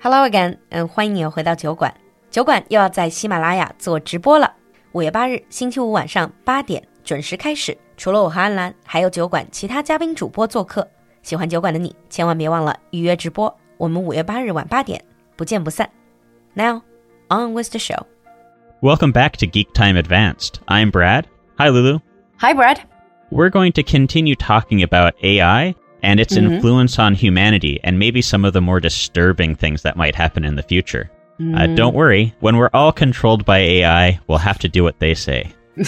Hello again，嗯，欢迎你又回到酒馆。酒馆又要在喜马拉雅做直播了。五月八日星期五晚上八点准时开始。除了我和安兰，还有酒馆其他嘉宾主播做客。喜欢酒馆的你，千万别忘了预约直播。我们五月八日晚八点不见不散。Now on with the show. Welcome back to Geek Time Advanced. I'm Brad. Hi, Lulu. Hi, Brad. We're going to continue talking about AI and its Mhm. influence on humanity and maybe some of the more disturbing things that might happen in the future. Uh, Mm. don't worry, when we're all controlled by AI, we'll have to do what they say.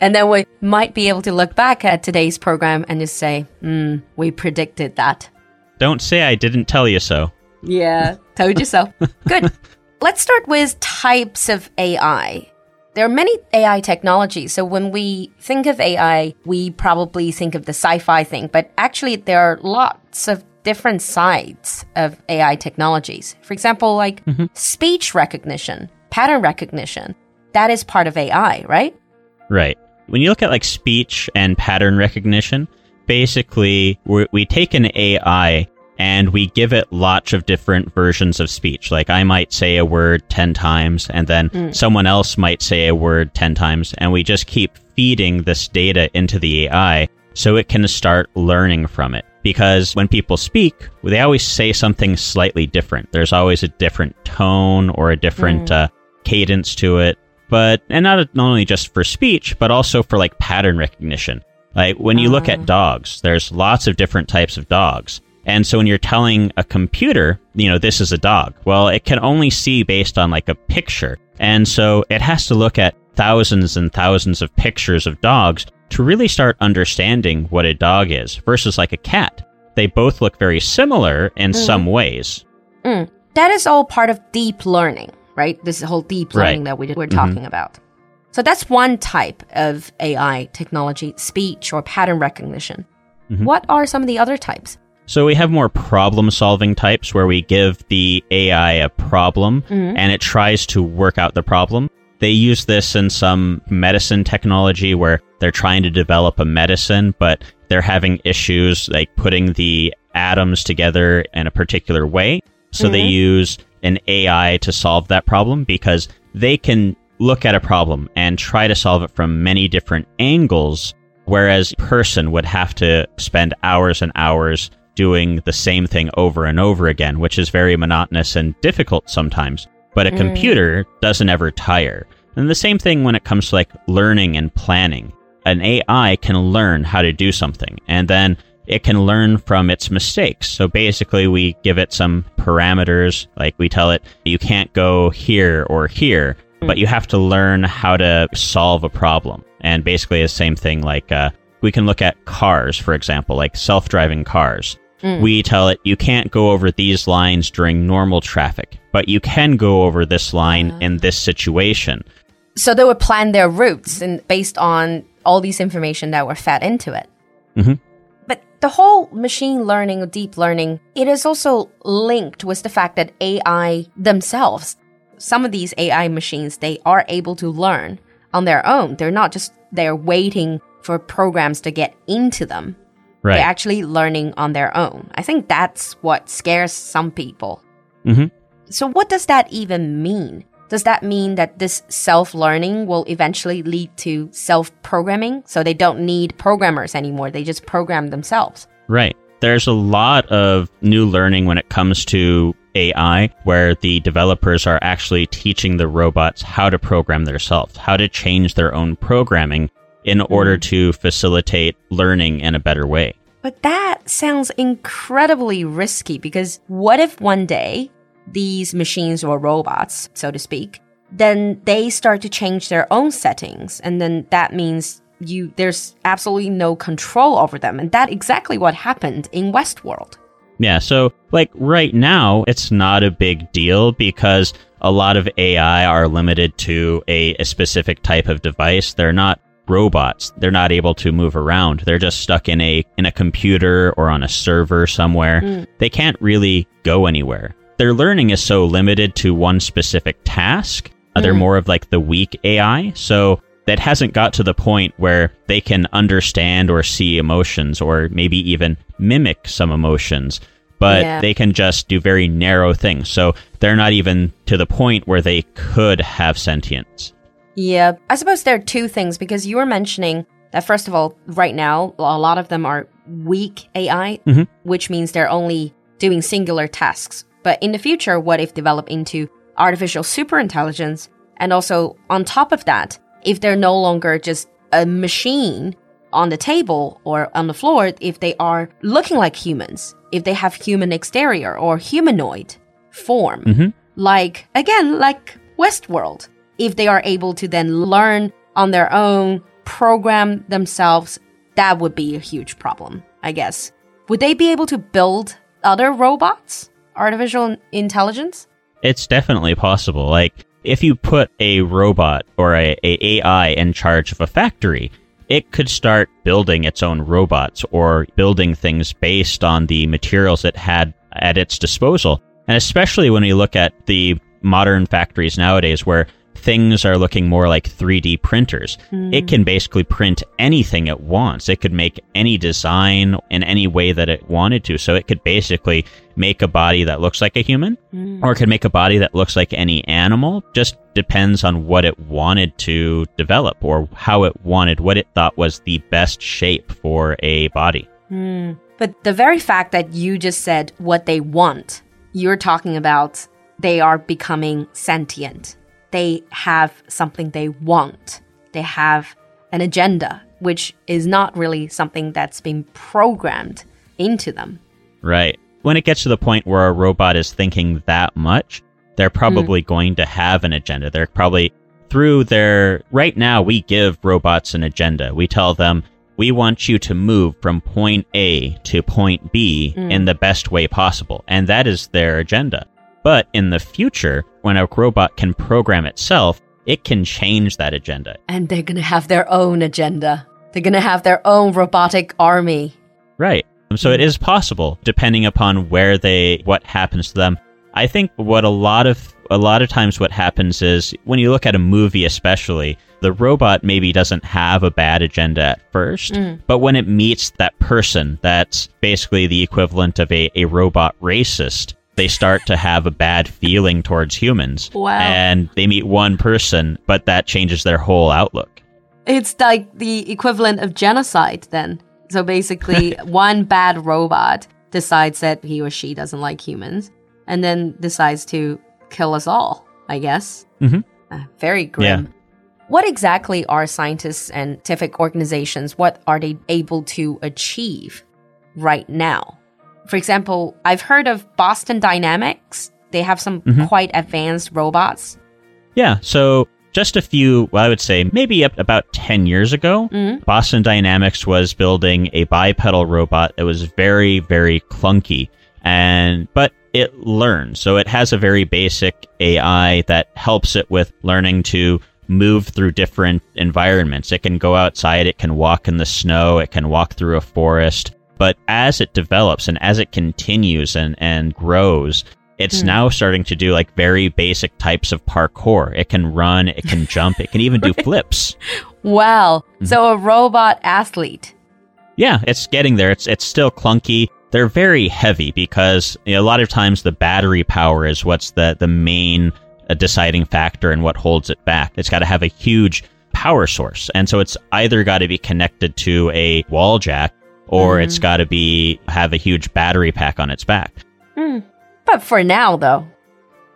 And then we might be able to look back at today's program and just say, hmm, we predicted that. Don't say I didn't tell you so. Yeah, told you so. Good. Let's start with types of AI. There are many AI technologies. So when we think of AI, we probably think of the sci fi thing, but actually, there are lots of different sides of AI technologies. For example, like mm-hmm. speech recognition, pattern recognition. That is part of AI, right? Right. When you look at like speech and pattern recognition, basically we we take an AI and we give it lots of different versions of speech. Like I might say a word 10 times and then hmm. someone else might say a word 10 times and we just keep feeding this data into the AI so it can start learning from it. Because when people speak, they always say something slightly different. There's always a different tone or a different hmm. uh, cadence to it but and not not only just for speech but also for like pattern recognition like when you look at ah. dogs there's lots of different types of dogs and so when you're telling a computer you know this is a dog well it can only see based on like a picture and so it has to look at thousands and thousands of pictures of dogs to really start understanding what a dog is versus like a cat they both look very similar in mm-hmm. some ways Mm. That is all part of deep learning, right? This whole deep Right. learning that we, we're talking mm-hmm. about. So that's one type of AI technology, speech or pattern recognition. Mm-hmm. What are some of the other types? So we have more problem solving types where we give the AI a problem mm-hmm. and it tries to work out the problem. They use this in some medicine technology where they're trying to develop a medicine, but they're having issues like putting the atoms together in a particular way. So they mm-hmm. use an AI to solve that problem because they can look at a problem and try to solve it from many different angles whereas a person would have to spend hours and hours doing the same thing over and over again, which is very monotonous and difficult sometimes. But a computer doesn't ever tire. And the same thing when it comes to like learning and planning. An AI can learn how to do something and then it can learn from its mistakes. So basically, we give it some parameters, like we tell it, you can't go here or here, but you have to learn how to solve a problem. And basically, the same thing, like uh, we can look at cars, for example, like self driving cars. We tell it, you can't go over these lines during normal traffic, but you can go over this line in this situation. So they would plan their routes and based on all these information that were fed into it. Mhm. But the whole machine learning or deep learning, it is also linked with the fact that AI themselves, some of these AI machines, they are able to learn on their own. They're not just they're waiting for programs to get into them. Right. They're actually learning on their own. I think that's what scares some people. Mhm. So, what does that even mean? Does that mean that this self learning will eventually lead to self programming? So they don't need programmers anymore, they just program themselves. Right. There's a lot of new learning when it comes to AI where the developers are actually teaching the robots how to program themselves, how to change their own programming in order mm. to facilitate learning in a better way. But that sounds incredibly risky because what if one day these machines or robots, so to speak, then they start to change their own settings and then that means you there's absolutely no control over them and that exactly what happened in Westworld. Yeah, so like right now, it's not a big deal because a lot of AI are limited to a, a specific type of device. They're not robots. They're not able to move around. They're just stuck in a in a computer or on a server somewhere. They can't really go anywhere. Their learning is so limited to one specific task. Uh, They're more of like the weak AI. So that hasn't got to the point where they can understand or see emotions or maybe even mimic some emotions. but Yeah. they can just do very narrow things. So they're not even to the point where they could have sentience. Yeah, I suppose there are two things because you were mentioning that first of all, right now a lot of them are weak AI, mm-hmm. which means they're only doing singular tasks. But in the future, what if develop into artificial superintelligence? And also on top of that, if they're no longer just a machine on the table or on the floor, if they are looking like humans, if they have human exterior or humanoid form, mm-hmm. like again, like Westworld, if they are able to then learn on their own, program themselves, that would be a huge problem, I guess. Would they be able to build other robots? Artificial intelligence? It's definitely possible. Like if you put a robot or a, a AI in charge of a factory, it could start building its own robots or building things based on the materials it had at its disposal. And especially when we look at the modern factories nowadays where things are looking more like 3D printers. It can hmm. basically print anything it wants. It could make any design in any way that it wanted to. So it could basically make a body that looks like a human hmm. or it could make a body that looks like any animal. Just depends on what it wanted to develop or how it wanted, what it thought was the best shape for a body. Hmm. But the very fact that you just said what they want, you're talking about they are becoming sentient. They have something they want. They have an agenda, which is not really something that's been programmed into them. Right. When it gets to the point where a robot is thinking that much, they're hmm. probably going to have an agenda. They're probably through their. Right now, we give robots an agenda. We tell them, we want you to move from point A to point B hmm. in the best way possible. And that is their agenda. But in the future, when a robot can program itself, it can change that agenda. And they're going to have their own agenda. They're going to have their own robotic army. Right. So it is possible, depending upon where they, what happens to them. I think what a lot of, a lot of times what happens is when you look at a movie, especially, the robot maybe doesn't have a bad agenda at first, mm. but when it meets that person that's basically the equivalent of a, a robot racist, they start to have a bad feeling towards humans. Wow. And they meet one person, but that changes their whole outlook. It's like the equivalent of genocide then. So basically, one bad robot decides that he or she doesn't like humans and then decides to kill us all, I guess. Mhm. Uh, very grim. What exactly are scientists and scientific organizations, what are they able to achieve right now? For example, I've heard of Boston Dynamics. They have some mm-hmm. quite advanced robots. Yeah, so just a few, well, I would say maybe up about 10 years ago, mm-hmm. Boston Dynamics was building a bipedal robot that was very, very clunky. And, but it learns. So it has a very basic AI that helps it with learning to move through different environments. It can go outside, it can walk in the snow, it can walk through a forest. But as it develops and as it continues and, and grows, it's now starting to do like very basic types of parkour. It can run, it can jump, it can even do flips. Wow. So a robot athlete. Yeah, it's getting there. It's it's still clunky. They're very heavy because you know, a lot of times the battery power is what's the the main uh, deciding factor and what holds it back. It's got to have a huge power source, and so it's either got to be connected to a wall jack or it's mm-hmm. got to be have a huge battery pack on its back. Mm. But for now, though,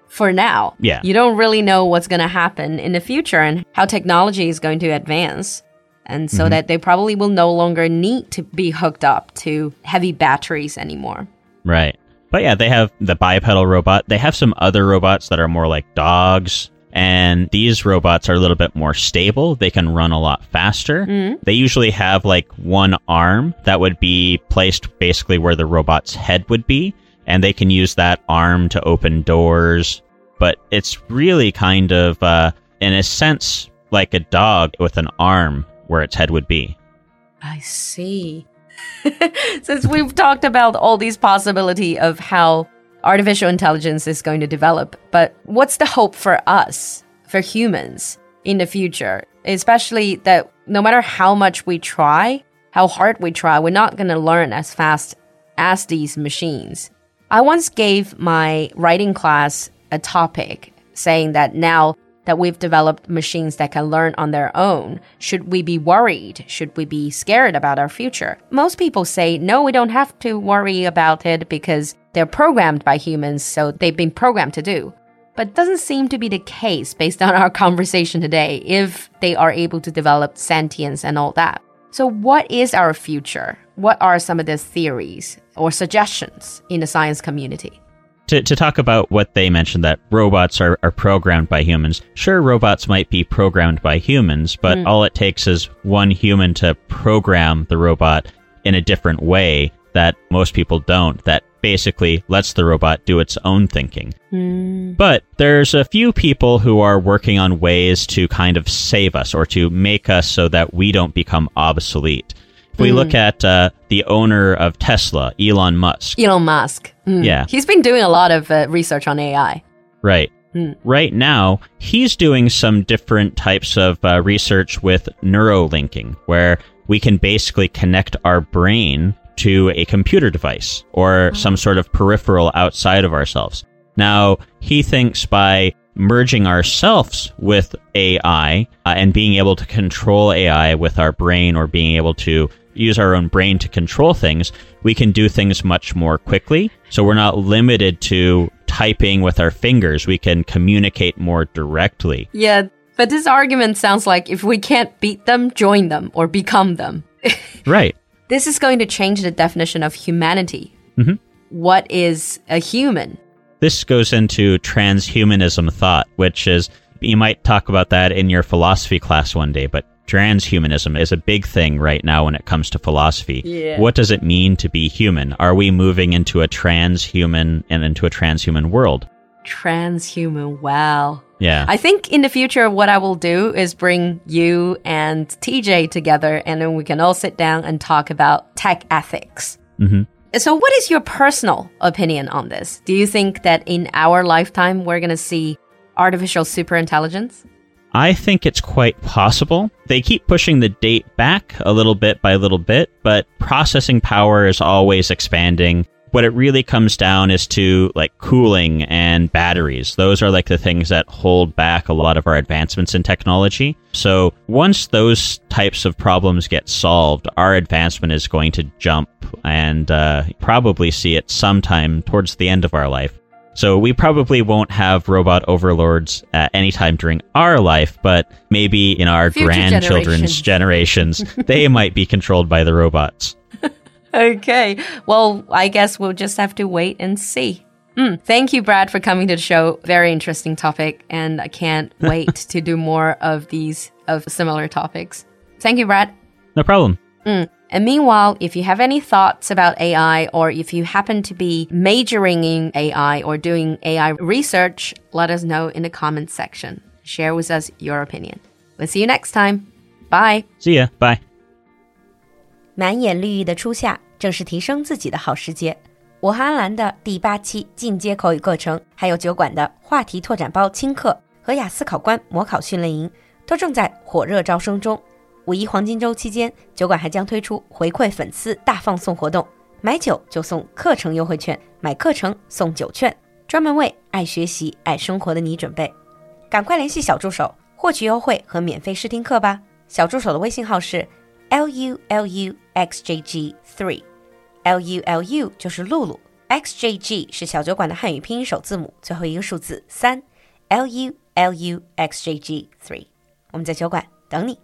for now, Yeah. you don't really know what's going to happen in the future and how technology is going to advance. And so mm-hmm. that they probably will no longer need to be hooked up to heavy batteries anymore. Right. But yeah, they have the bipedal robot. They have some other robots that are more like dogs. And these robots are a little bit more stable. They can run a lot faster. They usually have like one arm that would be placed basically where the robot's head would be. And they can use that arm to open doors. But it's really kind of, uh, in a sense, like a dog with an arm where its head would be. I see. Since we've talked about all these possibility of how artificial intelligence is going to develop, but what's the hope for us, for humans in the future? Especially that no matter how much we try, how hard we try, we're not going to learn as fast as these machines. I once gave my writing class a topic saying that now that we've developed machines that can learn on their own, should we be worried? Should we be scared about our future? Most people say, no, we don't have to worry about it because they're programmed by humans, so they've been programmed to do. But it doesn't seem to be the case based on our conversation today if they are able to develop sentience and all that. So, what is our future? What are some of the theories or suggestions in the science community? To, to talk about what they mentioned that robots are, are programmed by humans. Sure, robots might be programmed by humans, but mm. all it takes is one human to program the robot in a different way that most people don't, that basically lets the robot do its own thinking. But there's a few people who are working on ways to kind of save us or to make us so that we don't become obsolete. If we look at uh, the owner of Tesla, Elon Musk, Elon Musk. Mm. Yeah. He's been doing a lot of uh, research on AI. right? Right now, he's doing some different types of uh, research with neurolinking, where we can basically connect our brain to a computer device or some sort of peripheral outside of ourselves. Now, he thinks by merging ourselves with AI uh, and being able to control AI with our brain or being able to use our own brain to control things, we can do things much more quickly. So we're not limited to typing with our fingers. We can communicate more directly. Yeah, but this argument sounds like if we can't beat them, join them or become them. Right. This is going to change the definition of humanity. Mm-hmm. What is a human? This goes into transhumanism thought, which is, you might talk about that in your philosophy class one day, but transhumanism is a big thing right now when it comes to philosophy. Yeah. What does it mean to be human? Are we moving into a transhuman and into a transhuman world? Transhuman. Wow. Yeah. I think in the future, what I will do is bring you and TJ together, and then we can all sit down and talk about tech ethics. Mhm. So, what is your personal opinion on this? Do you think that in our lifetime, we're going to see artificial superintelligence? I think it's quite possible. They keep pushing the date back a little bit by little bit, but processing power is always expanding. What it really comes down is to like cooling and batteries. Those are like the things that hold back a lot of our advancements in technology. So once those types of problems get solved, our advancement is going to jump and uh, probably see it sometime towards the end of our life. So we probably won't have robot overlords at any time during our life, but maybe in our Future grandchildren's generations, they might be controlled by the robots. Okay. Well, I guess we'll just have to wait and see. Mm, thank you, Brad, for coming to the show. Very interesting topic, and I can't wait to do more of these of similar topics. Thank you, Brad. No problem. And meanwhile, if you have any thoughts about AI or if you happen to be majoring in AI or doing AI research, let us know in the comments section. Share with us your opinion. We'll see you next time. Bye. See ya. Bye. 满眼绿意的初夏，正是提升自己的好时节。我和安兰的第八期进阶口语课程，还有酒馆的话题拓展包轻课和雅思考官模考训练营，都正在火热招生中。五一黄金周期间，酒馆还将推出回馈粉丝大放送活动，买酒就送课程优惠券，买课程送酒券，专门为爱学习、爱生活的你准备。赶快联系小助手获取优惠和免费试听课吧。小助手的微信号是 l u l u x j g three，l u l u 就是露露，x j g 是小酒馆的汉语拼音首字母，最后一个数字三，l u l u x j g three。我们在酒馆等你。